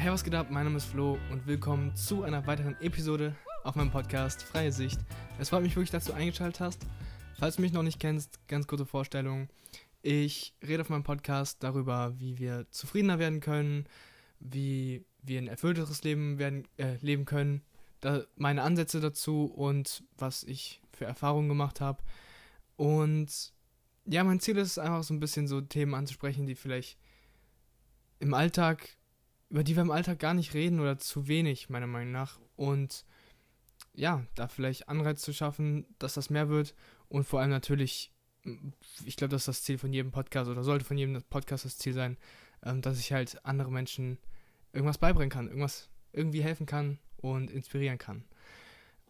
Hey, was geht ab? Mein Name ist Flo und willkommen zu einer weiteren Episode auf meinem Podcast Freie Sicht. Es freut mich wirklich, dass du eingeschaltet hast. Falls du mich noch nicht kennst, ganz kurze Vorstellung. Ich rede auf meinem Podcast darüber, wie wir zufriedener werden können, wie wir ein erfüllteres Leben werden, äh, leben können, da meine Ansätze dazu und was ich für Erfahrungen gemacht habe. Und ja, mein Ziel ist es einfach so ein bisschen so Themen anzusprechen, die vielleicht im Alltag, über die wir im Alltag gar nicht reden oder zu wenig, meiner Meinung nach. Und ja, da vielleicht Anreiz zu schaffen, dass das mehr wird und vor allem natürlich, ich glaube, das ist das Ziel von jedem Podcast oder sollte von jedem Podcast das Ziel sein, ähm, dass ich halt andere Menschen irgendwas beibringen kann, irgendwas irgendwie helfen kann und inspirieren kann.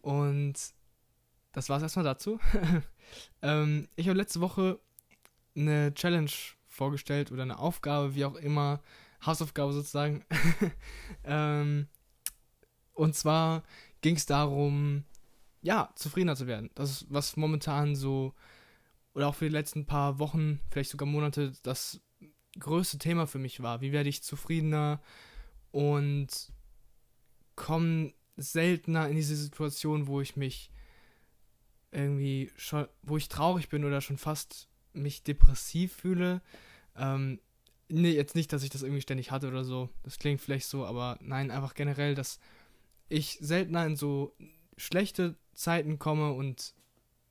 Und das war es erstmal dazu. ähm, ich habe letzte Woche eine Challenge vorgestellt oder eine Aufgabe, wie auch immer, Hausaufgabe sozusagen. ähm, und zwar ging es darum, ja, zufriedener zu werden. Das ist, was momentan so, oder auch für die letzten paar Wochen, vielleicht sogar Monate, das größte Thema für mich war. Wie werde ich zufriedener und komme seltener in diese Situation, wo ich mich irgendwie schon, wo ich traurig bin oder schon fast mich depressiv fühle. Ähm, nee, jetzt nicht, dass ich das irgendwie ständig hatte oder so. Das klingt vielleicht so, aber nein, einfach generell, dass ich seltener in so schlechte Zeiten komme und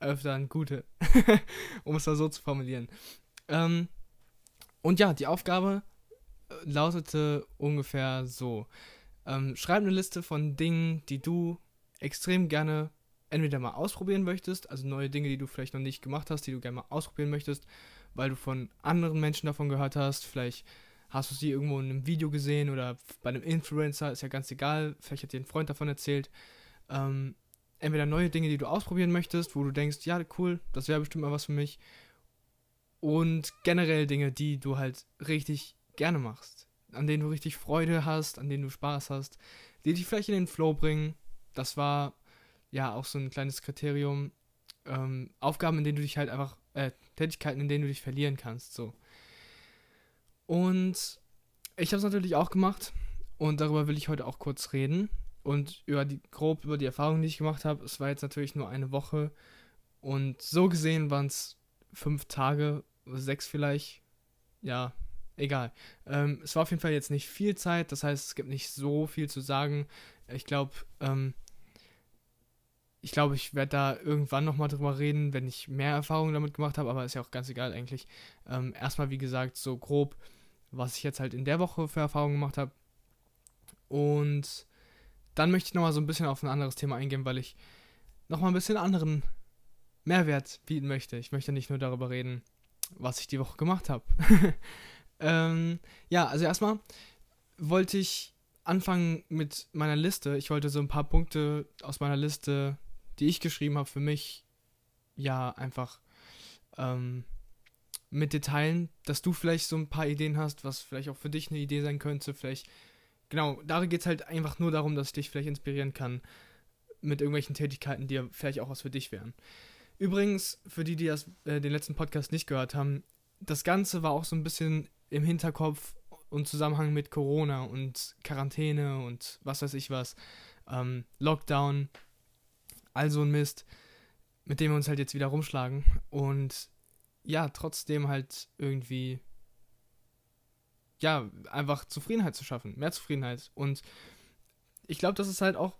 öfter in gute, um es mal so zu formulieren. Ähm, und ja, die Aufgabe äh, lautete ungefähr so. Ähm, schreib eine Liste von Dingen, die du extrem gerne entweder mal ausprobieren möchtest, also neue Dinge, die du vielleicht noch nicht gemacht hast, die du gerne mal ausprobieren möchtest, weil du von anderen Menschen davon gehört hast, vielleicht hast du sie irgendwo in einem Video gesehen oder bei einem Influencer, ist ja ganz egal, vielleicht hat dir ein Freund davon erzählt. Ähm, entweder neue Dinge, die du ausprobieren möchtest, wo du denkst, ja, cool, das wäre bestimmt mal was für mich. Und generell Dinge, die du halt richtig gerne machst, an denen du richtig Freude hast, an denen du Spaß hast, die dich vielleicht in den Flow bringen. Das war ja auch so ein kleines Kriterium. Ähm, Aufgaben, in denen du dich halt einfach, äh, Tätigkeiten, in denen du dich verlieren kannst, so. Und ich habe es natürlich auch gemacht und darüber will ich heute auch kurz reden und über die grob über die Erfahrungen, die ich gemacht habe. Es war jetzt natürlich nur eine Woche und so gesehen waren es fünf Tage, sechs vielleicht. Ja, egal. Ähm, es war auf jeden Fall jetzt nicht viel Zeit, das heißt, es gibt nicht so viel zu sagen. Ich glaube, ähm, ich glaube, ich werde da irgendwann nochmal drüber reden, wenn ich mehr Erfahrungen damit gemacht habe, aber ist ja auch ganz egal eigentlich. Ähm, erstmal, wie gesagt, so grob, was ich jetzt halt in der Woche für Erfahrungen gemacht habe. Und dann möchte ich nochmal so ein bisschen auf ein anderes Thema eingehen, weil ich nochmal ein bisschen anderen Mehrwert bieten möchte. Ich möchte nicht nur darüber reden, was ich die Woche gemacht habe. ähm, ja, also erstmal wollte ich anfangen mit meiner Liste. Ich wollte so ein paar Punkte aus meiner Liste die ich geschrieben habe, für mich ja einfach ähm, mit Detailen, dass du vielleicht so ein paar Ideen hast, was vielleicht auch für dich eine Idee sein könnte. Vielleicht, genau, da geht es halt einfach nur darum, dass ich dich vielleicht inspirieren kann mit irgendwelchen Tätigkeiten, die ja vielleicht auch was für dich wären. Übrigens, für die, die das, äh, den letzten Podcast nicht gehört haben, das Ganze war auch so ein bisschen im Hinterkopf und Zusammenhang mit Corona und Quarantäne und was weiß ich was, ähm, Lockdown, also ein Mist, mit dem wir uns halt jetzt wieder rumschlagen. Und ja, trotzdem halt irgendwie, ja, einfach Zufriedenheit zu schaffen, mehr Zufriedenheit. Und ich glaube, das ist halt auch,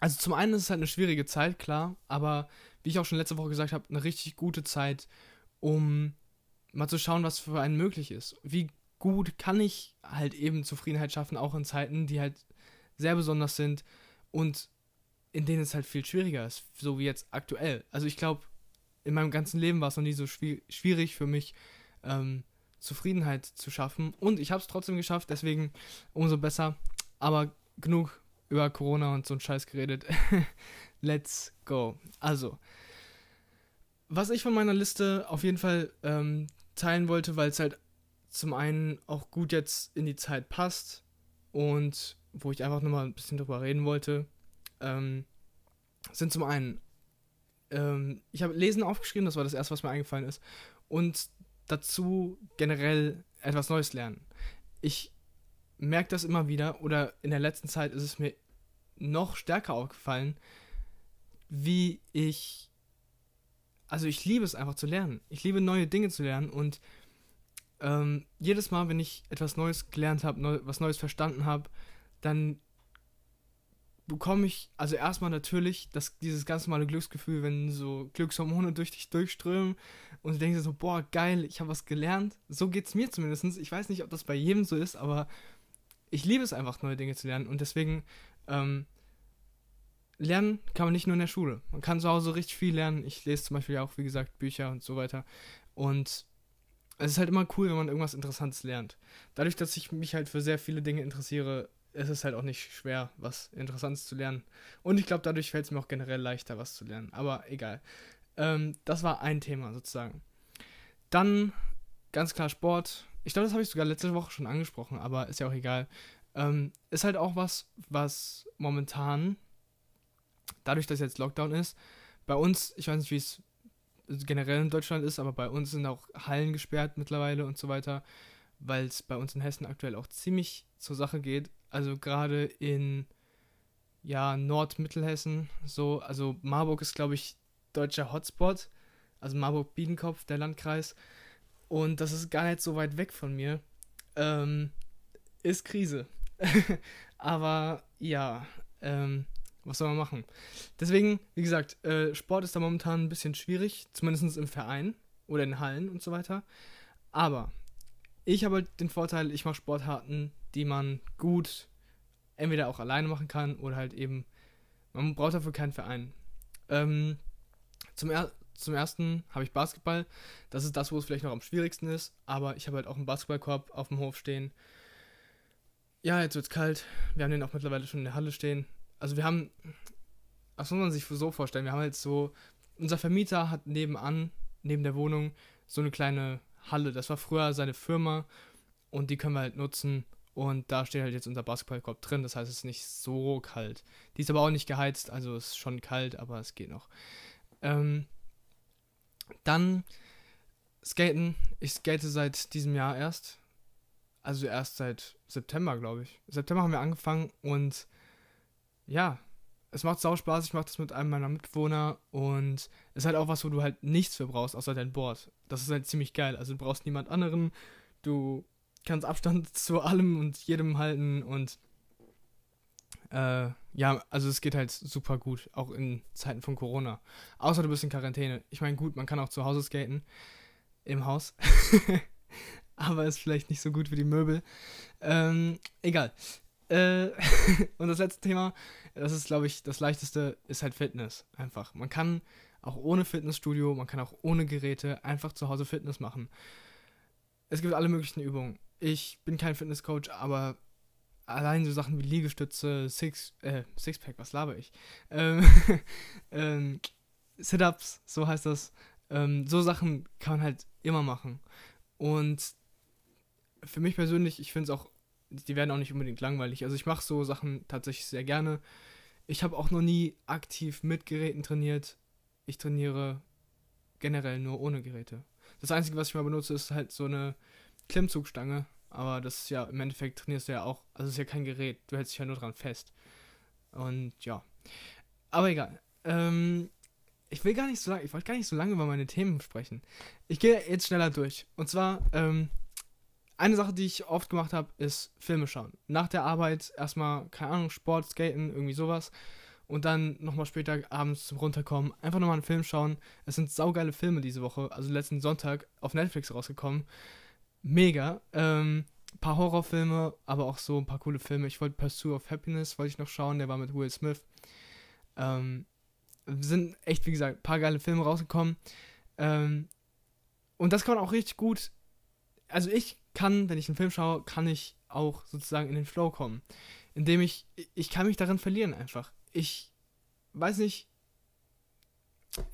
also zum einen ist es halt eine schwierige Zeit, klar, aber wie ich auch schon letzte Woche gesagt habe, eine richtig gute Zeit, um mal zu schauen, was für einen möglich ist. Wie gut kann ich halt eben Zufriedenheit schaffen, auch in Zeiten, die halt sehr besonders sind und in denen es halt viel schwieriger ist, so wie jetzt aktuell. Also ich glaube, in meinem ganzen Leben war es noch nie so schwierig für mich, ähm, Zufriedenheit zu schaffen. Und ich habe es trotzdem geschafft, deswegen umso besser. Aber genug über Corona und so ein Scheiß geredet. Let's go. Also, was ich von meiner Liste auf jeden Fall ähm, teilen wollte, weil es halt zum einen auch gut jetzt in die Zeit passt und wo ich einfach nochmal ein bisschen drüber reden wollte, ähm, sind zum einen, ähm, ich habe Lesen aufgeschrieben, das war das erste, was mir eingefallen ist. Und dazu generell etwas Neues lernen. Ich merke das immer wieder, oder in der letzten Zeit ist es mir noch stärker aufgefallen, wie ich. Also ich liebe es einfach zu lernen. Ich liebe neue Dinge zu lernen und ähm, jedes Mal, wenn ich etwas Neues gelernt habe, neu, was Neues verstanden habe, dann bekomme ich, also erstmal natürlich das, dieses ganz normale Glücksgefühl, wenn so Glückshormone durch dich durchströmen und du denkst so, boah, geil, ich habe was gelernt. So geht es mir zumindest. Ich weiß nicht, ob das bei jedem so ist, aber ich liebe es einfach, neue Dinge zu lernen und deswegen ähm, lernen kann man nicht nur in der Schule. Man kann zu Hause richtig viel lernen. Ich lese zum Beispiel auch, wie gesagt, Bücher und so weiter. Und es ist halt immer cool, wenn man irgendwas Interessantes lernt. Dadurch, dass ich mich halt für sehr viele Dinge interessiere, ist es halt auch nicht schwer, was Interessantes zu lernen. Und ich glaube, dadurch fällt es mir auch generell leichter, was zu lernen. Aber egal. Ähm, das war ein Thema sozusagen. Dann ganz klar Sport. Ich glaube, das habe ich sogar letzte Woche schon angesprochen, aber ist ja auch egal. Ähm, ist halt auch was, was momentan, dadurch, dass jetzt Lockdown ist, bei uns, ich weiß nicht, wie es generell in Deutschland ist, aber bei uns sind auch Hallen gesperrt mittlerweile und so weiter, weil es bei uns in Hessen aktuell auch ziemlich zur Sache geht. Also gerade in ja, Nordmittelhessen, so, also Marburg ist, glaube ich, deutscher Hotspot, also Marburg-Biedenkopf, der Landkreis. Und das ist gar nicht so weit weg von mir. Ähm, ist Krise. Aber ja, ähm, was soll man machen? Deswegen, wie gesagt, äh, Sport ist da momentan ein bisschen schwierig, zumindest im Verein oder in Hallen und so weiter. Aber ich habe halt den Vorteil, ich mache Sportarten, die man gut entweder auch alleine machen kann oder halt eben, man braucht dafür keinen Verein. Ähm, zum, er zum ersten habe ich Basketball. Das ist das, wo es vielleicht noch am schwierigsten ist. Aber ich habe halt auch einen Basketballkorb auf dem Hof stehen. Ja, jetzt wird es kalt. Wir haben den auch mittlerweile schon in der Halle stehen also wir haben, was muss man sich so vorstellen, wir haben halt so, unser Vermieter hat nebenan, neben der Wohnung, so eine kleine Halle. Das war früher seine Firma und die können wir halt nutzen. Und da steht halt jetzt unser Basketballkorb drin, das heißt, es ist nicht so kalt. Die ist aber auch nicht geheizt, also es ist schon kalt, aber es geht noch. Ähm, dann Skaten. Ich skate seit diesem Jahr erst. Also erst seit September, glaube ich. September haben wir angefangen und ja, es macht sau Spaß. Ich mache das mit einem meiner Mitbewohner und es ist halt auch was, wo du halt nichts für brauchst, außer dein Board. Das ist halt ziemlich geil. Also du brauchst niemand anderen. Du kannst Abstand zu allem und jedem halten und äh, ja, also es geht halt super gut, auch in Zeiten von Corona. Außer du bist in Quarantäne. Ich meine, gut, man kann auch zu Hause skaten. Im Haus. Aber ist vielleicht nicht so gut wie die Möbel. Ähm, egal. Äh, und das letzte Thema, das ist, glaube ich, das leichteste, ist halt Fitness. Einfach. Man kann auch ohne Fitnessstudio, man kann auch ohne Geräte einfach zu Hause Fitness machen. Es gibt alle möglichen Übungen. Ich bin kein Fitnesscoach, aber allein so Sachen wie Liegestütze, Six, äh, Sixpack, was laber ich? Ähm, ähm, Sit-Ups, so heißt das. Ähm, so Sachen kann man halt immer machen. Und für mich persönlich, ich finde es auch die werden auch nicht unbedingt langweilig. Also ich mache so Sachen tatsächlich sehr gerne. Ich habe auch noch nie aktiv mit Geräten trainiert. Ich trainiere generell nur ohne Geräte. Das Einzige, was ich mal benutze, ist halt so eine Klimmzugstange. Aber das ist ja, im Endeffekt trainierst du ja auch, also es ist ja kein Gerät, du hältst dich ja nur dran fest. Und ja. Aber egal. Ähm, ich will gar nicht so lange, ich wollte gar nicht so lange über meine Themen sprechen. Ich gehe jetzt schneller durch. Und zwar, ähm, eine Sache, die ich oft gemacht habe, ist Filme schauen. Nach der Arbeit erstmal, keine Ahnung, Sport, Skaten, irgendwie sowas. Und dann nochmal später abends zum Runterkommen, einfach nochmal einen Film schauen. Es sind saugeile Filme diese Woche, also letzten Sonntag auf Netflix rausgekommen. Mega. Ähm, paar Horrorfilme, aber auch so ein paar coole Filme. Ich wollte Pursuit of Happiness, wollte ich noch schauen, der war mit Will Smith. Ähm, sind echt, wie gesagt, ein paar geile Filme rausgekommen. Ähm, und das kann man auch richtig gut. Also ich kann, wenn ich einen Film schaue, kann ich auch sozusagen in den Flow kommen. Indem ich, ich kann mich darin verlieren einfach. Ich weiß nicht,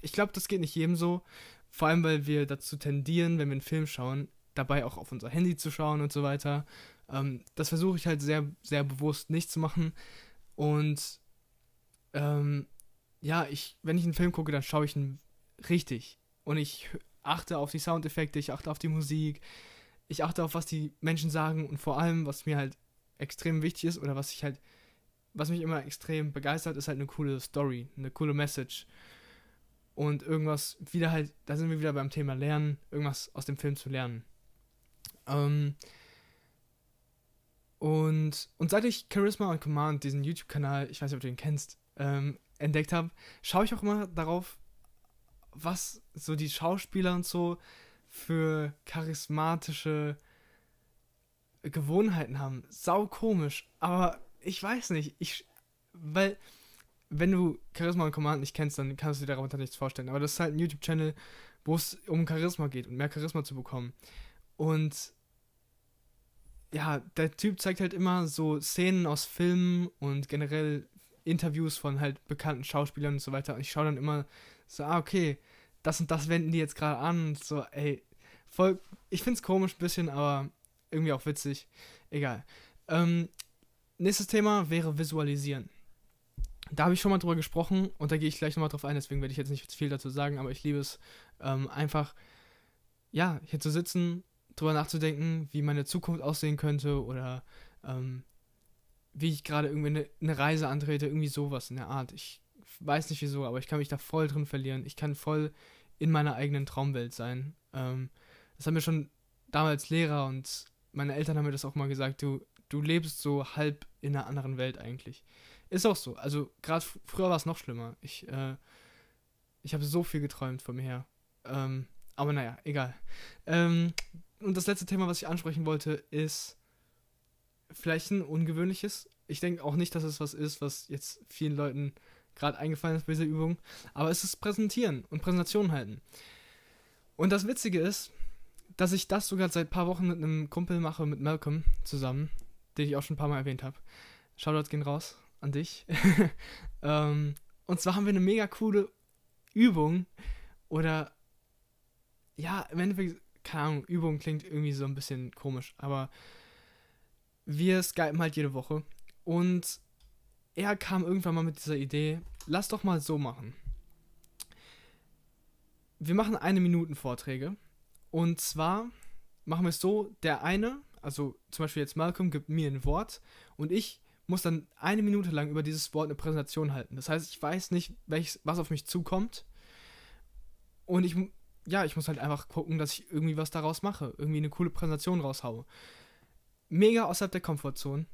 ich glaube, das geht nicht jedem so. Vor allem, weil wir dazu tendieren, wenn wir einen Film schauen, dabei auch auf unser Handy zu schauen und so weiter. Ähm, das versuche ich halt sehr, sehr bewusst nicht zu machen. Und ähm, ja, ich, wenn ich einen Film gucke, dann schaue ich ihn richtig. Und ich achte auf die Soundeffekte, ich achte auf die Musik, ich achte auf, was die Menschen sagen und vor allem, was mir halt extrem wichtig ist oder was ich halt, was mich immer extrem begeistert, ist halt eine coole Story, eine coole Message. Und irgendwas wieder halt, da sind wir wieder beim Thema Lernen, irgendwas aus dem Film zu lernen. Ähm, und, und seit ich Charisma on Command, diesen YouTube-Kanal, ich weiß nicht, ob du den kennst, ähm, entdeckt habe, schaue ich auch immer darauf, was so die Schauspieler und so für charismatische Gewohnheiten haben. Sau komisch, aber ich weiß nicht, ich weil wenn du Charisma und Command nicht kennst, dann kannst du dir darunter nichts vorstellen, aber das ist halt ein YouTube Channel, wo es um Charisma geht und mehr Charisma zu bekommen. Und ja, der Typ zeigt halt immer so Szenen aus Filmen und generell Interviews von halt bekannten Schauspielern und so weiter. Und ich schaue dann immer so, ah, okay, das und das wenden die jetzt gerade an. Und so, ey, voll, ich find's komisch ein bisschen, aber irgendwie auch witzig. Egal. Ähm, nächstes Thema wäre Visualisieren. Da habe ich schon mal drüber gesprochen und da gehe ich gleich nochmal drauf ein, deswegen werde ich jetzt nicht viel dazu sagen, aber ich liebe es ähm, einfach, ja, hier zu sitzen, drüber nachzudenken, wie meine Zukunft aussehen könnte oder ähm, wie ich gerade irgendwie eine, eine Reise antrete, irgendwie sowas in der Art. Ich weiß nicht wieso, aber ich kann mich da voll drin verlieren. Ich kann voll in meiner eigenen Traumwelt sein. Ähm, das haben mir schon damals Lehrer und meine Eltern haben mir das auch mal gesagt, du, du lebst so halb in einer anderen Welt eigentlich. Ist auch so. Also gerade früher war es noch schlimmer. Ich, äh, ich habe so viel geträumt von mir her. Ähm, aber naja, egal. Ähm, und das letzte Thema, was ich ansprechen wollte, ist vielleicht ein ungewöhnliches. Ich denke auch nicht, dass es was ist, was jetzt vielen Leuten gerade eingefallen ist bei dieser Übung. Aber es ist Präsentieren und Präsentationen halten. Und das Witzige ist, dass ich das sogar seit ein paar Wochen mit einem Kumpel mache, mit Malcolm zusammen, den ich auch schon ein paar Mal erwähnt habe. Shoutouts gehen raus an dich. ähm, und zwar haben wir eine mega coole Übung oder ja, im Endeffekt, keine Ahnung, Übung klingt irgendwie so ein bisschen komisch, aber wir skypen halt jede Woche und er kam irgendwann mal mit dieser Idee, lass doch mal so machen. Wir machen eine Minuten Vorträge und zwar machen wir es so, der eine, also zum Beispiel jetzt Malcolm gibt mir ein Wort und ich muss dann eine Minute lang über dieses Wort eine Präsentation halten. Das heißt, ich weiß nicht, welches, was auf mich zukommt. Und ich, ja, ich muss halt einfach gucken, dass ich irgendwie was daraus mache. Irgendwie eine coole Präsentation raushaue mega außerhalb der Komfortzone.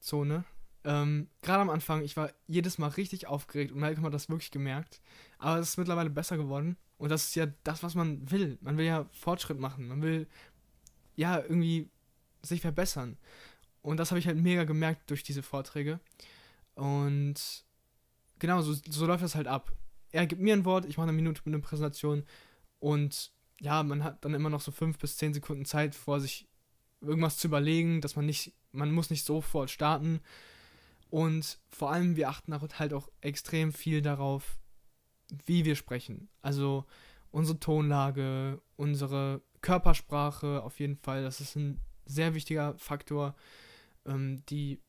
Zone. Ähm, Gerade am Anfang, ich war jedes Mal richtig aufgeregt und Malcolm hat das wirklich gemerkt. Aber es ist mittlerweile besser geworden. Und das ist ja das, was man will. Man will ja Fortschritt machen. Man will ja irgendwie sich verbessern. Und das habe ich halt mega gemerkt durch diese Vorträge. Und genau, so, so läuft das halt ab. Er gibt mir ein Wort, ich mache eine Minute mit einer Präsentation. Und ja, man hat dann immer noch so fünf bis zehn Sekunden Zeit, vor sich irgendwas zu überlegen, dass man nicht, man muss nicht sofort starten. Und vor allem, wir achten halt auch extrem viel darauf, wie wir sprechen. Also unsere Tonlage, unsere Körpersprache auf jeden Fall, das ist ein sehr wichtiger Faktor. Ähm, die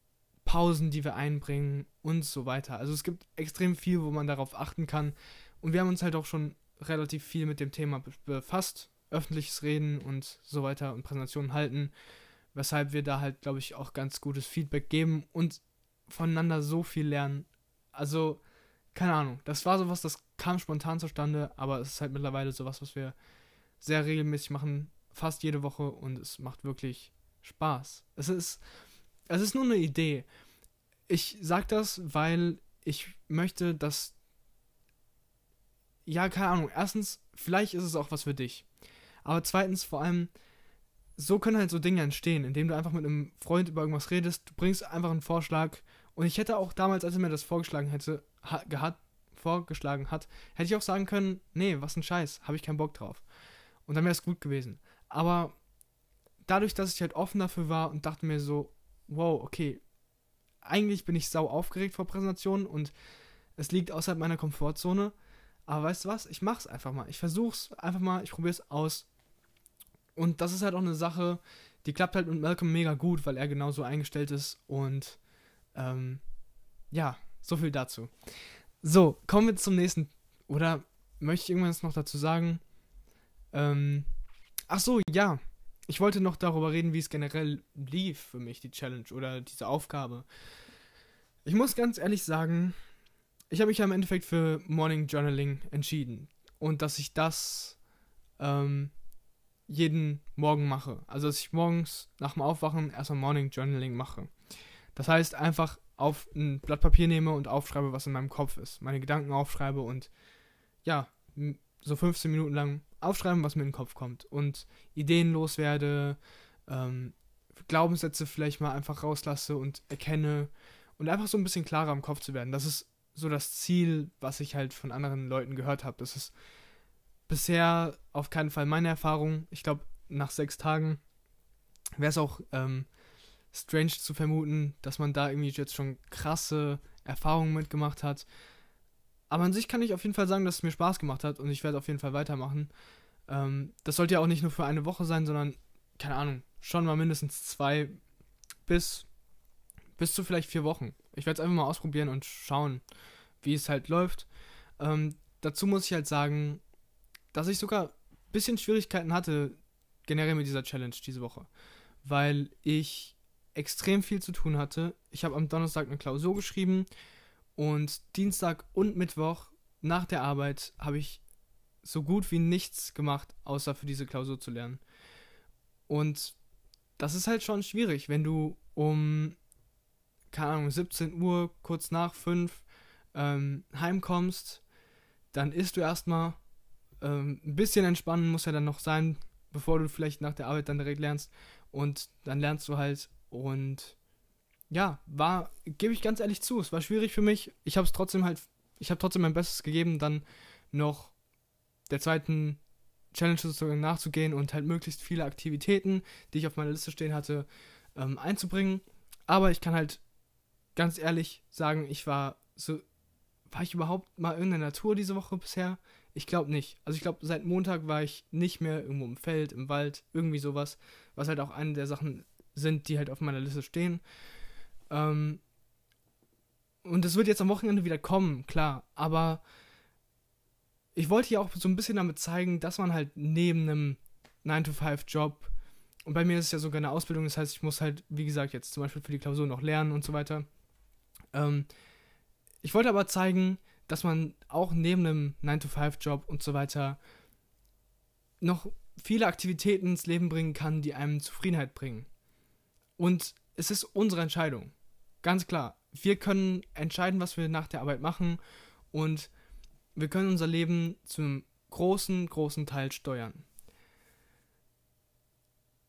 Pausen, die wir einbringen und so weiter. Also es gibt extrem viel, wo man darauf achten kann. Und wir haben uns halt auch schon relativ viel mit dem Thema befasst öffentliches Reden und so weiter und Präsentationen halten, weshalb wir da halt, glaube ich, auch ganz gutes Feedback geben und voneinander so viel lernen. Also, keine Ahnung, das war sowas, das kam spontan zustande, aber es ist halt mittlerweile sowas, was wir sehr regelmäßig machen, fast jede Woche und es macht wirklich Spaß. Es ist, es ist nur eine Idee. Ich sag das, weil ich möchte, dass ja, keine Ahnung. Erstens, vielleicht ist es auch was für dich. Aber zweitens, vor allem, so können halt so Dinge entstehen, indem du einfach mit einem Freund über irgendwas redest, du bringst einfach einen Vorschlag. Und ich hätte auch damals, als er mir das vorgeschlagen hätte, ha, gehat, vorgeschlagen hat, hätte ich auch sagen können, nee, was ein Scheiß, habe ich keinen Bock drauf. Und dann wäre es gut gewesen. Aber dadurch, dass ich halt offen dafür war und dachte mir so, wow, okay, eigentlich bin ich sau aufgeregt vor Präsentationen und es liegt außerhalb meiner Komfortzone. Aber weißt du was? Ich mach's einfach mal. Ich versuch's einfach mal, ich probier's aus. Und das ist halt auch eine Sache, die klappt halt mit Malcolm mega gut, weil er genauso eingestellt ist. Und ähm, ja, so viel dazu. So, kommen wir zum nächsten. Oder möchte ich irgendwas noch dazu sagen? Ähm, ach so, ja. ich wollte noch darüber reden, wie es generell lief für mich, die Challenge oder diese Aufgabe. Ich muss ganz ehrlich sagen, ich habe mich ja im Endeffekt für Morning Journaling entschieden. Und dass ich das ähm, jeden Morgen mache. Also dass ich morgens nach dem Aufwachen erstmal Morning Journaling mache. Das heißt, einfach auf ein Blatt Papier nehme und aufschreibe, was in meinem Kopf ist. Meine Gedanken aufschreibe und ja, so 15 Minuten lang aufschreiben, was mir in den Kopf kommt. Und Ideen loswerde, ähm, Glaubenssätze vielleicht mal einfach rauslasse und erkenne und einfach so ein bisschen klarer im Kopf zu werden. Das ist so das Ziel, was ich halt von anderen Leuten gehört habe. Das ist bisher auf keinen Fall meine Erfahrung. Ich glaube, nach sechs Tagen wäre es auch ähm, strange zu vermuten, dass man da irgendwie jetzt schon krasse Erfahrungen mitgemacht hat. Aber an sich kann ich auf jeden Fall sagen, dass es mir Spaß gemacht hat und ich werde auf jeden Fall weitermachen. Ähm, das sollte ja auch nicht nur für eine Woche sein, sondern, keine Ahnung, schon mal mindestens zwei bis, bis zu vielleicht vier Wochen. Ich werde es einfach mal ausprobieren und schauen, wie es halt läuft. Ähm, dazu muss ich halt sagen, dass ich sogar ein bisschen Schwierigkeiten hatte, generell mit dieser Challenge diese Woche. Weil ich extrem viel zu tun hatte. Ich habe am Donnerstag eine Klausur geschrieben und Dienstag und Mittwoch nach der Arbeit habe ich so gut wie nichts gemacht, außer für diese Klausur zu lernen. Und das ist halt schon schwierig, wenn du um, keine Ahnung, 17 Uhr, kurz nach 5 ähm, heimkommst, dann isst du erstmal. Ähm, ein bisschen entspannen muss ja dann noch sein, bevor du vielleicht nach der Arbeit dann direkt lernst. Und dann lernst du halt und ja, war, gebe ich ganz ehrlich zu, es war schwierig für mich. Ich habe es trotzdem halt, ich habe trotzdem mein Bestes gegeben, dann noch der zweiten Challenge sozusagen nachzugehen und halt möglichst viele Aktivitäten, die ich auf meiner Liste stehen hatte, ähm, einzubringen. Aber ich kann halt ganz ehrlich sagen, ich war so, war ich überhaupt mal in der Natur diese Woche bisher? Ich glaube nicht. Also ich glaube, seit Montag war ich nicht mehr irgendwo im Feld, im Wald, irgendwie sowas, was halt auch eine der Sachen sind, die halt auf meiner Liste stehen. Ähm, und es wird jetzt am Wochenende wieder kommen, klar. Aber ich wollte ja auch so ein bisschen damit zeigen, dass man halt neben einem 9-to-5-Job, und bei mir ist es ja sogar eine Ausbildung, das heißt, ich muss halt, wie gesagt, jetzt zum Beispiel für die Klausur noch lernen und so weiter. Ähm, ich wollte aber zeigen, dass man auch neben einem 9-to-5-Job und so weiter noch viele Aktivitäten ins Leben bringen kann, die einem Zufriedenheit bringen. Und es ist unsere Entscheidung. Ganz klar. Wir können entscheiden, was wir nach der Arbeit machen und wir können unser Leben zum großen, großen Teil steuern.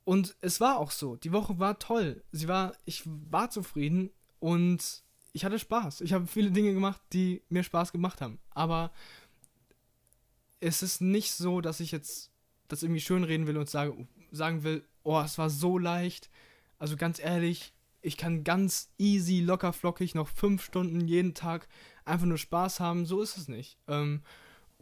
Und es war auch so. Die Woche war toll. Sie war, ich war zufrieden und ich hatte Spaß. Ich habe viele Dinge gemacht, die mir Spaß gemacht haben. Aber es ist nicht so, dass ich jetzt das irgendwie schönreden will und sage, sagen will, oh, es war so leicht, also ganz ehrlich, ich kann ganz easy, locker flockig noch fünf Stunden jeden Tag einfach nur Spaß haben. So ist es nicht. Ähm,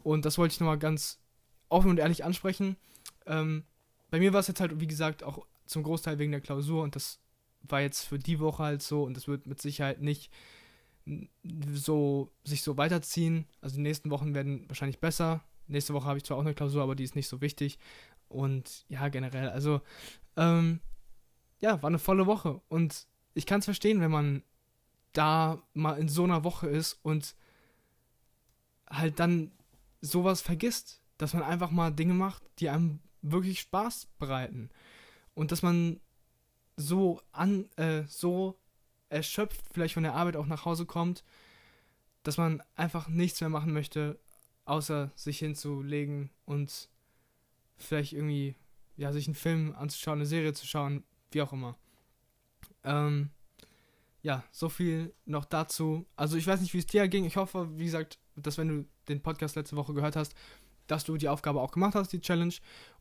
und das wollte ich nochmal ganz offen und ehrlich ansprechen. Ähm, bei mir war es jetzt halt, wie gesagt, auch zum Großteil wegen der Klausur und das war jetzt für die Woche halt so und das wird mit Sicherheit nicht so sich so weiterziehen. Also die nächsten Wochen werden wahrscheinlich besser. Nächste Woche habe ich zwar auch eine Klausur, aber die ist nicht so wichtig. Und ja, generell, also ähm, ja, war eine volle Woche. Und ich kann es verstehen, wenn man da mal in so einer Woche ist und halt dann sowas vergisst, dass man einfach mal Dinge macht, die einem wirklich Spaß bereiten. Und dass man so an, äh, so erschöpft vielleicht von der Arbeit auch nach Hause kommt, dass man einfach nichts mehr machen möchte, außer sich hinzulegen und vielleicht irgendwie, ja, sich einen Film anzuschauen, eine Serie zu schauen, wie auch immer. Ähm, ja, so viel noch dazu. Also ich weiß nicht, wie es dir ging. Ich hoffe, wie gesagt, dass wenn du den Podcast letzte Woche gehört hast, dass du die Aufgabe auch gemacht hast, die Challenge.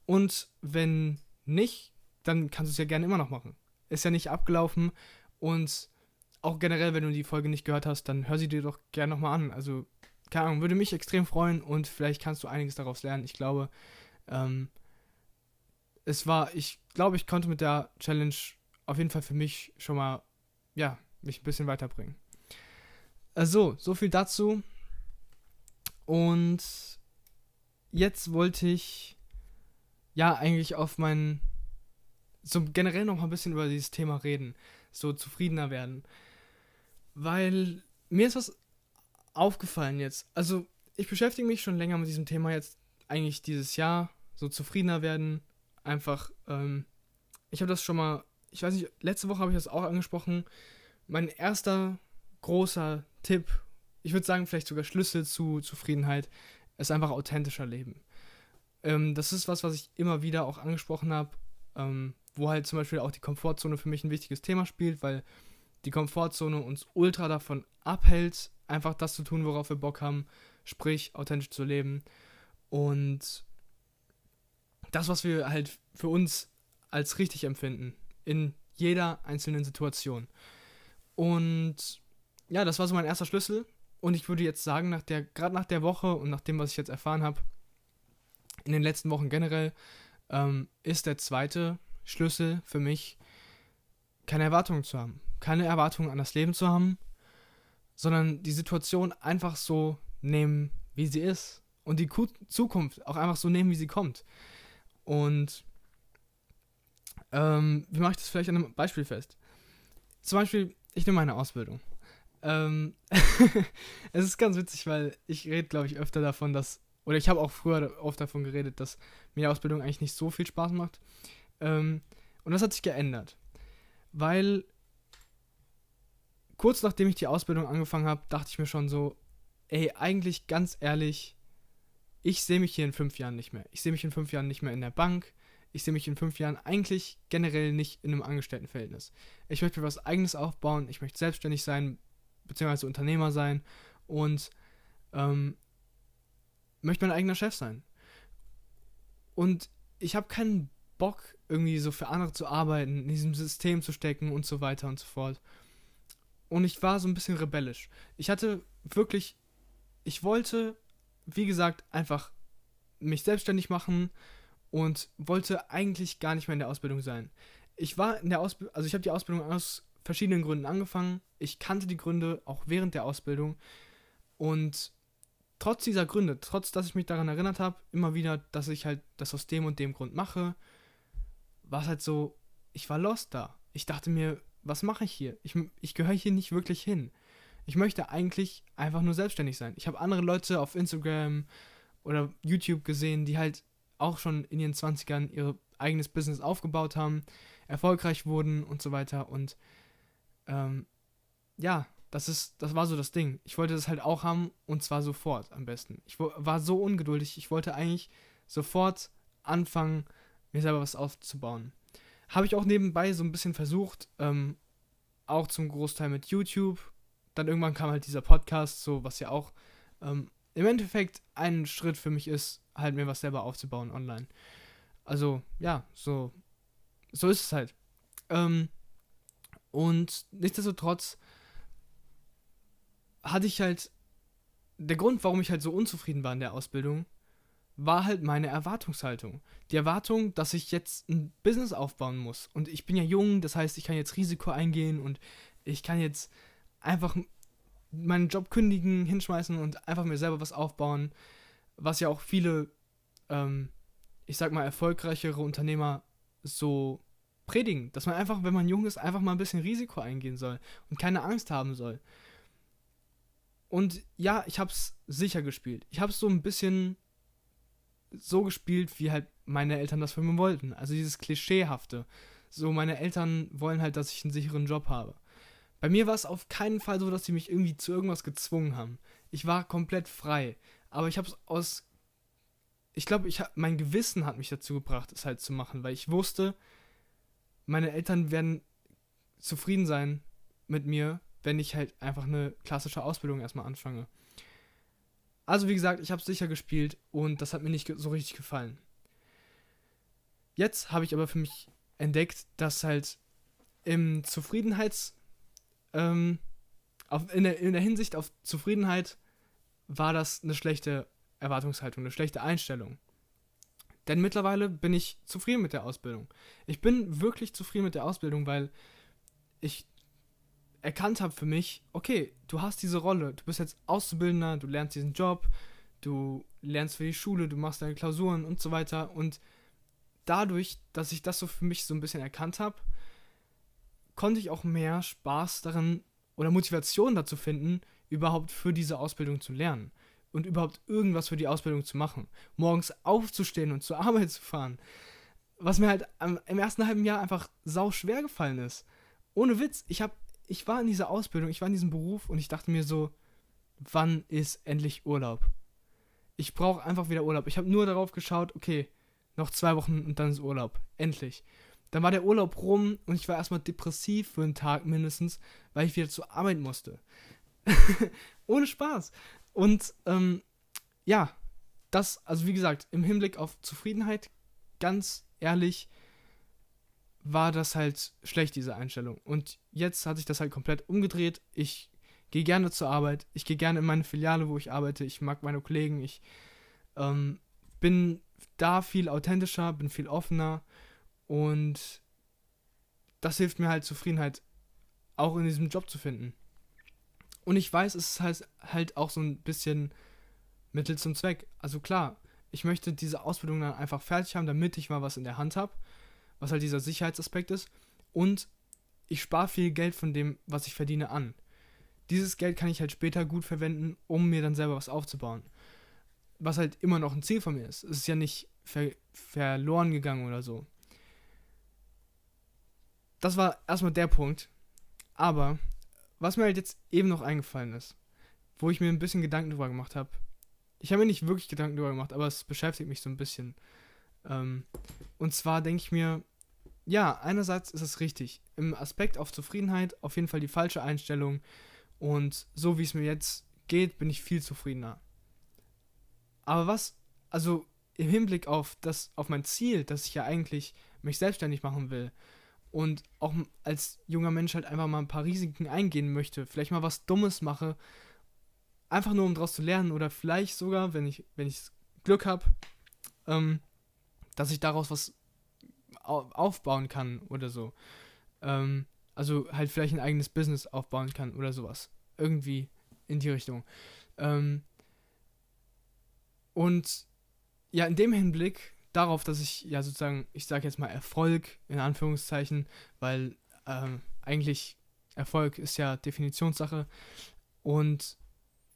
Und wenn nicht, dann kannst du es ja gerne immer noch machen. Ist ja nicht abgelaufen. Und auch generell, wenn du die Folge nicht gehört hast, dann hör sie dir doch gerne nochmal an. Also, keine Ahnung, würde mich extrem freuen und vielleicht kannst du einiges daraus lernen. Ich glaube, ähm, es war, ich glaube, ich konnte mit der Challenge auf jeden Fall für mich schon mal, ja, mich ein bisschen weiterbringen. Also, so viel dazu. Und jetzt wollte ich ja eigentlich auf mein so generell noch mal ein bisschen über dieses Thema reden, so zufriedener werden. Weil mir ist was aufgefallen jetzt. Also, ich beschäftige mich schon länger mit diesem Thema jetzt eigentlich dieses Jahr, so zufriedener werden. Einfach, ähm, ich habe das schon mal, ich weiß nicht, letzte Woche habe ich das auch angesprochen. Mein erster großer Tipp, ich würde sagen, vielleicht sogar Schlüssel zu Zufriedenheit, ist einfach authentischer Leben. Ähm, das ist was, was ich immer wieder auch angesprochen habe, ähm, wo halt zum Beispiel auch die Komfortzone für mich ein wichtiges Thema spielt, weil die Komfortzone uns ultra davon abhält, einfach das zu tun, worauf wir Bock haben, sprich authentisch zu leben. Und das, was wir halt für uns als richtig empfinden, in jeder einzelnen Situation. Und ja, das war so mein erster Schlüssel. Und ich würde jetzt sagen, nach der, gerade nach der Woche und nach dem, was ich jetzt erfahren habe, in den letzten Wochen generell, ähm, ist der zweite Schlüssel für mich, keine Erwartungen zu haben. Keine Erwartungen an das Leben zu haben, sondern die Situation einfach so nehmen, wie sie ist. Und die Zukunft auch einfach so nehmen, wie sie kommt. Und ähm, wie mache ich das vielleicht an einem Beispiel fest? Zum Beispiel, ich nehme meine Ausbildung. Ähm, es ist ganz witzig, weil ich rede, glaube ich, öfter davon, dass, oder ich habe auch früher oft davon geredet, dass mir die Ausbildung eigentlich nicht so viel Spaß macht. Ähm, und das hat sich geändert. Weil kurz nachdem ich die Ausbildung angefangen habe, dachte ich mir schon so, ey, eigentlich ganz ehrlich, ich sehe mich hier in fünf Jahren nicht mehr. Ich sehe mich in fünf Jahren nicht mehr in der Bank. Ich sehe mich in fünf Jahren eigentlich generell nicht in einem Angestelltenverhältnis. Ich möchte mir was Eigenes aufbauen. Ich möchte selbstständig sein, beziehungsweise Unternehmer sein und ähm, möchte mein eigener Chef sein. Und ich habe keinen Bock, irgendwie so für andere zu arbeiten, in diesem System zu stecken und so weiter und so fort und ich war so ein bisschen rebellisch. Ich hatte wirklich, ich wollte, wie gesagt, einfach mich selbstständig machen und wollte eigentlich gar nicht mehr in der Ausbildung sein. Ich war in der Ausbildung, also ich habe die Ausbildung aus verschiedenen Gründen angefangen. Ich kannte die Gründe auch während der Ausbildung und trotz dieser Gründe, trotz dass ich mich daran erinnert habe, immer wieder, dass ich halt das aus dem und dem Grund mache, war es halt so, ich war lost da. Ich dachte mir, was mache ich hier? Ich, ich gehöre hier nicht wirklich hin. Ich möchte eigentlich einfach nur selbstständig sein. Ich habe andere Leute auf Instagram oder YouTube gesehen, die halt auch schon in ihren 20ern ihr eigenes Business aufgebaut haben, erfolgreich wurden und so weiter. Und ähm, ja, das ist, das war so das Ding. Ich wollte das halt auch haben und zwar sofort am besten. Ich war so ungeduldig. Ich wollte eigentlich sofort anfangen, mir selber was aufzubauen. Habe ich auch nebenbei so ein bisschen versucht, ähm, auch zum Großteil mit YouTube. Dann irgendwann kam halt dieser Podcast, so was ja auch ähm, im Endeffekt ein Schritt für mich ist, halt mir was selber aufzubauen online. Also ja, so so ist es halt. Ähm, und nichtsdestotrotz hatte ich halt der Grund, warum ich halt so unzufrieden war in der Ausbildung, war halt meine Erwartungshaltung. Die Erwartung, dass ich jetzt ein Business aufbauen muss. Und ich bin ja jung, das heißt, ich kann jetzt Risiko eingehen und ich kann jetzt einfach meinen Job kündigen, hinschmeißen und einfach mir selber was aufbauen, was ja auch viele, ähm, ich sag mal, erfolgreichere Unternehmer so predigen, dass man einfach, wenn man jung ist, einfach mal ein bisschen Risiko eingehen soll und keine Angst haben soll. Und ja, ich hab's sicher gespielt. Ich hab's so ein bisschen so gespielt, wie halt meine Eltern das von mir wollten. Also dieses Klischeehafte. So, meine Eltern wollen halt, dass ich einen sicheren Job habe. Bei mir war es auf keinen Fall so, dass sie mich irgendwie zu irgendwas gezwungen haben. Ich war komplett frei. Aber ich habe es aus. Ich glaube, ich mein Gewissen hat mich dazu gebracht, es halt zu machen, weil ich wusste, meine Eltern werden zufrieden sein mit mir, wenn ich halt einfach eine klassische Ausbildung erstmal anfange. Also wie gesagt, ich habe es sicher gespielt und das hat mir nicht so richtig gefallen. Jetzt habe ich aber für mich entdeckt, dass halt im Zufriedenheits... Ähm, auf, in, der, in der Hinsicht auf Zufriedenheit war das eine schlechte Erwartungshaltung, eine schlechte Einstellung. Denn mittlerweile bin ich zufrieden mit der Ausbildung. Ich bin wirklich zufrieden mit der Ausbildung, weil ich erkannt habe für mich, okay, du hast diese Rolle, du bist jetzt Auszubildender, du lernst diesen Job, du lernst für die Schule, du machst deine Klausuren und so weiter und dadurch, dass ich das so für mich so ein bisschen erkannt habe, konnte ich auch mehr Spaß daran oder Motivation dazu finden, überhaupt für diese Ausbildung zu lernen und überhaupt irgendwas für die Ausbildung zu machen. Morgens aufzustehen und zur Arbeit zu fahren. Was mir halt im ersten halben Jahr einfach sau schwer gefallen ist. Ohne Witz, ich hab, ich war in dieser Ausbildung, ich war in diesem Beruf und ich dachte mir so, wann ist endlich Urlaub? Ich brauche einfach wieder Urlaub. Ich habe nur darauf geschaut, okay, noch zwei Wochen und dann ist Urlaub. Endlich. Dann war der Urlaub rum und ich war erstmal depressiv für einen Tag mindestens, weil ich wieder zur Arbeit musste. Ohne Spaß. Und ähm, ja, das, also wie gesagt, im Hinblick auf Zufriedenheit, ganz ehrlich, war das halt schlecht, diese Einstellung. Und jetzt hat sich das halt komplett umgedreht. Ich gehe gerne zur Arbeit, ich gehe gerne in meine Filiale, wo ich arbeite, ich mag meine Kollegen, ich ähm, bin da viel authentischer, bin viel offener und das hilft mir halt Zufriedenheit auch in diesem Job zu finden. Und ich weiß, es ist halt, halt auch so ein bisschen Mittel zum Zweck. Also klar, ich möchte diese Ausbildung dann einfach fertig haben, damit ich mal was in der Hand habe, was halt dieser Sicherheitsaspekt ist. Und ich spare viel Geld von dem, was ich verdiene, an. Dieses Geld kann ich halt später gut verwenden, um mir dann selber was aufzubauen. Was halt immer noch ein Ziel von mir ist. Es ist ja nicht ver verloren gegangen oder so. Das war erstmal der Punkt. Aber was mir halt jetzt eben noch eingefallen ist, wo ich mir ein bisschen Gedanken drüber gemacht habe. Ich habe mir nicht wirklich Gedanken drüber gemacht, aber es beschäftigt mich so ein bisschen. Ähm, und zwar denke ich mir, ja, einerseits ist es richtig. Im Aspekt auf Zufriedenheit auf jeden Fall die falsche Einstellung. Und so wie es mir jetzt geht, bin ich viel zufriedener. Aber was, also im Hinblick auf das, auf mein Ziel, dass ich ja eigentlich mich selbstständig machen will, und auch als junger Mensch halt einfach mal ein paar Risiken eingehen möchte, vielleicht mal was Dummes mache, einfach nur um daraus zu lernen oder vielleicht sogar, wenn ich wenn ich Glück habe, ähm, dass ich daraus was aufbauen kann oder so. Ähm, also halt vielleicht ein eigenes Business aufbauen kann oder sowas. Irgendwie in die Richtung. Ähm, und ja, in dem Hinblick darauf, dass ich ja sozusagen, ich sage jetzt mal Erfolg in Anführungszeichen, weil ähm, eigentlich Erfolg ist ja Definitionssache und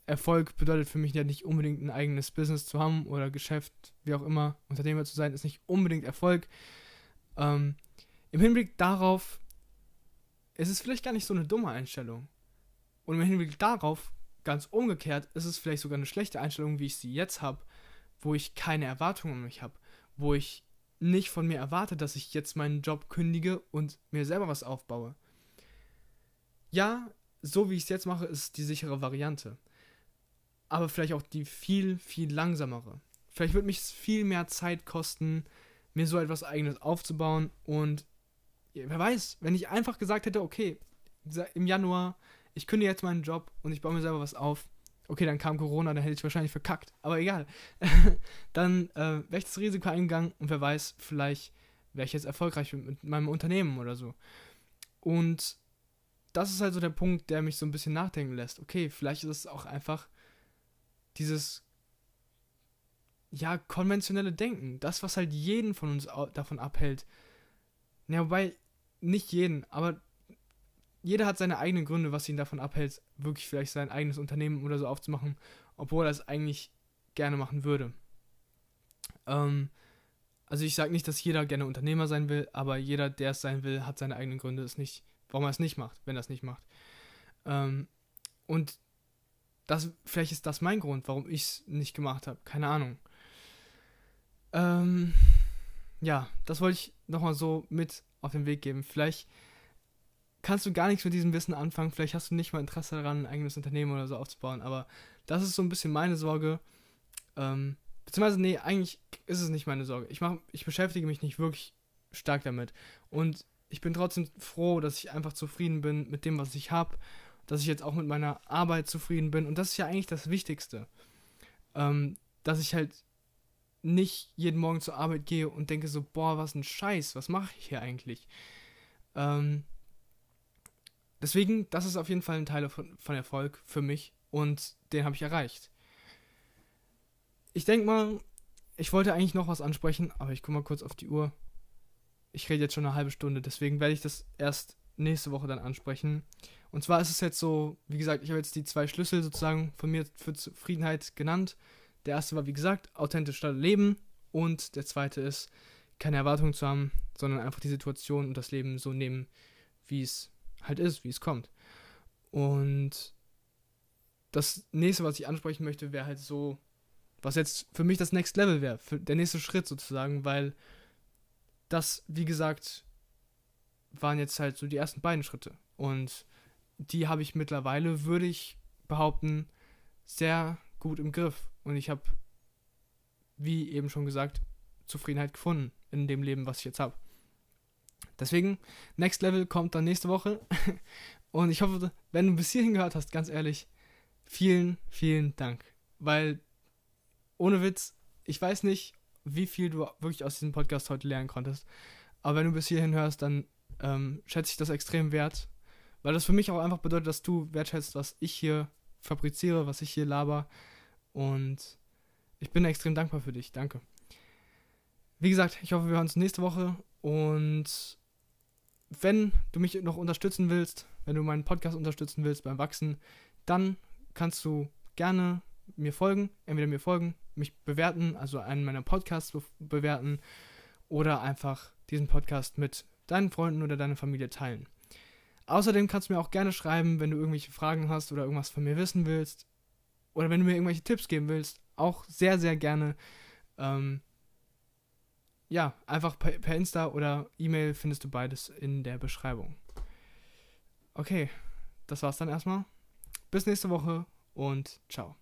Erfolg bedeutet für mich ja nicht unbedingt ein eigenes Business zu haben oder Geschäft, wie auch immer, Unternehmer zu sein, ist nicht unbedingt Erfolg. Ähm, Im Hinblick darauf ist es vielleicht gar nicht so eine dumme Einstellung. Und im Hinblick darauf, ganz umgekehrt, ist es vielleicht sogar eine schlechte Einstellung, wie ich sie jetzt habe, wo ich keine Erwartungen an mich habe wo ich nicht von mir erwarte, dass ich jetzt meinen Job kündige und mir selber was aufbaue. Ja, so wie ich es jetzt mache, ist die sichere Variante. Aber vielleicht auch die viel, viel langsamere. Vielleicht wird mich es viel mehr Zeit kosten, mir so etwas eigenes aufzubauen. Und wer weiß, wenn ich einfach gesagt hätte, okay, im Januar, ich kündige jetzt meinen Job und ich baue mir selber was auf, Okay, dann kam Corona, dann hätte ich wahrscheinlich verkackt. Aber egal. dann äh, wäre ich das Risiko eingegangen und wer weiß, vielleicht wäre ich jetzt erfolgreich mit, meinem Unternehmen oder so. Und das ist halt so der Punkt, der mich so ein bisschen nachdenken lässt. Okay, vielleicht ist es auch einfach dieses ja, konventionelle Denken. Das, was halt jeden von uns davon abhält. Ja, wobei, nicht jeden, aber jeder hat seine eigenen Gründe, was ihn davon abhält, wirklich vielleicht sein eigenes Unternehmen oder so aufzumachen, obwohl er es eigentlich gerne machen würde. Ähm, also ich sage nicht, dass jeder gerne Unternehmer sein will, aber jeder, der es sein will, hat seine eigenen Gründe, es nicht, warum er es nicht macht, wenn er es nicht macht. Ähm, und das, vielleicht ist das mein Grund, warum ich es nicht gemacht habe. Keine Ahnung. Ähm, ja, das wollte ich nochmal so mit auf den Weg geben. Vielleicht kannst du gar nichts mit diesem Wissen anfangen. Vielleicht hast du nicht mal Interesse daran, ein eigenes Unternehmen oder so aufzubauen. Aber das ist so ein bisschen meine Sorge. Ähm, beziehungsweise, nee, eigentlich ist es nicht meine Sorge. Ich, mach, ich beschäftige mich nicht wirklich stark damit. Und ich bin trotzdem froh, dass ich einfach zufrieden bin mit dem, was ich habe. Dass ich jetzt auch mit meiner Arbeit zufrieden bin. Und das ist ja eigentlich das Wichtigste. Ähm, dass ich halt nicht jeden Morgen zur Arbeit gehe und denke so, boah, was ein Scheiß, was mache ich hier eigentlich? Ähm, Deswegen, das ist auf jeden Fall ein Teil von, von Erfolg für mich und den habe ich erreicht. Ich denke mal, ich wollte eigentlich noch was ansprechen, aber ich gucke mal kurz auf die Uhr. Ich rede jetzt schon eine halbe Stunde, deswegen werde ich das erst nächste Woche dann ansprechen. Und zwar ist es jetzt so, wie gesagt, ich habe jetzt die zwei Schlüssel sozusagen von mir für Zufriedenheit genannt. Der erste war, wie gesagt, authentisch Leben. Und der zweite ist, keine Erwartungen zu haben, sondern einfach die Situation und das Leben so nehmen, wie es halt ist, wie es kommt. Und das nächste, was ich ansprechen möchte, wäre halt so, was jetzt für mich das Next Level wäre, der nächste Schritt sozusagen, weil das, wie gesagt, waren jetzt halt so die ersten beiden Schritte. Und die habe ich mittlerweile, würde ich behaupten, sehr gut im Griff. Und ich habe, wie eben schon gesagt, Zufriedenheit gefunden in dem Leben, was ich jetzt habe. Deswegen, Next Level kommt dann nächste Woche. Und ich hoffe, wenn du bis hierhin gehört hast, ganz ehrlich, vielen, vielen Dank. Weil, ohne Witz, ich weiß nicht, wie viel du wirklich aus diesem Podcast heute lernen konntest. Aber wenn du bis hierhin hörst, dann ähm, schätze ich das extrem wert. Weil das für mich auch einfach bedeutet, dass du wertschätzt, was ich hier fabriziere, was ich hier laber. Und ich bin extrem dankbar für dich. Danke. Wie gesagt, ich hoffe, wir hören uns nächste Woche. Und wenn du mich noch unterstützen willst, wenn du meinen Podcast unterstützen willst beim Wachsen, dann kannst du gerne mir folgen, entweder mir folgen, mich bewerten, also einen meiner Podcasts be bewerten oder einfach diesen Podcast mit deinen Freunden oder deiner Familie teilen. Außerdem kannst du mir auch gerne schreiben, wenn du irgendwelche Fragen hast oder irgendwas von mir wissen willst oder wenn du mir irgendwelche Tipps geben willst, auch sehr, sehr gerne. Ähm, ja, einfach per, per Insta oder E-Mail findest du beides in der Beschreibung. Okay, das war's dann erstmal. Bis nächste Woche und ciao.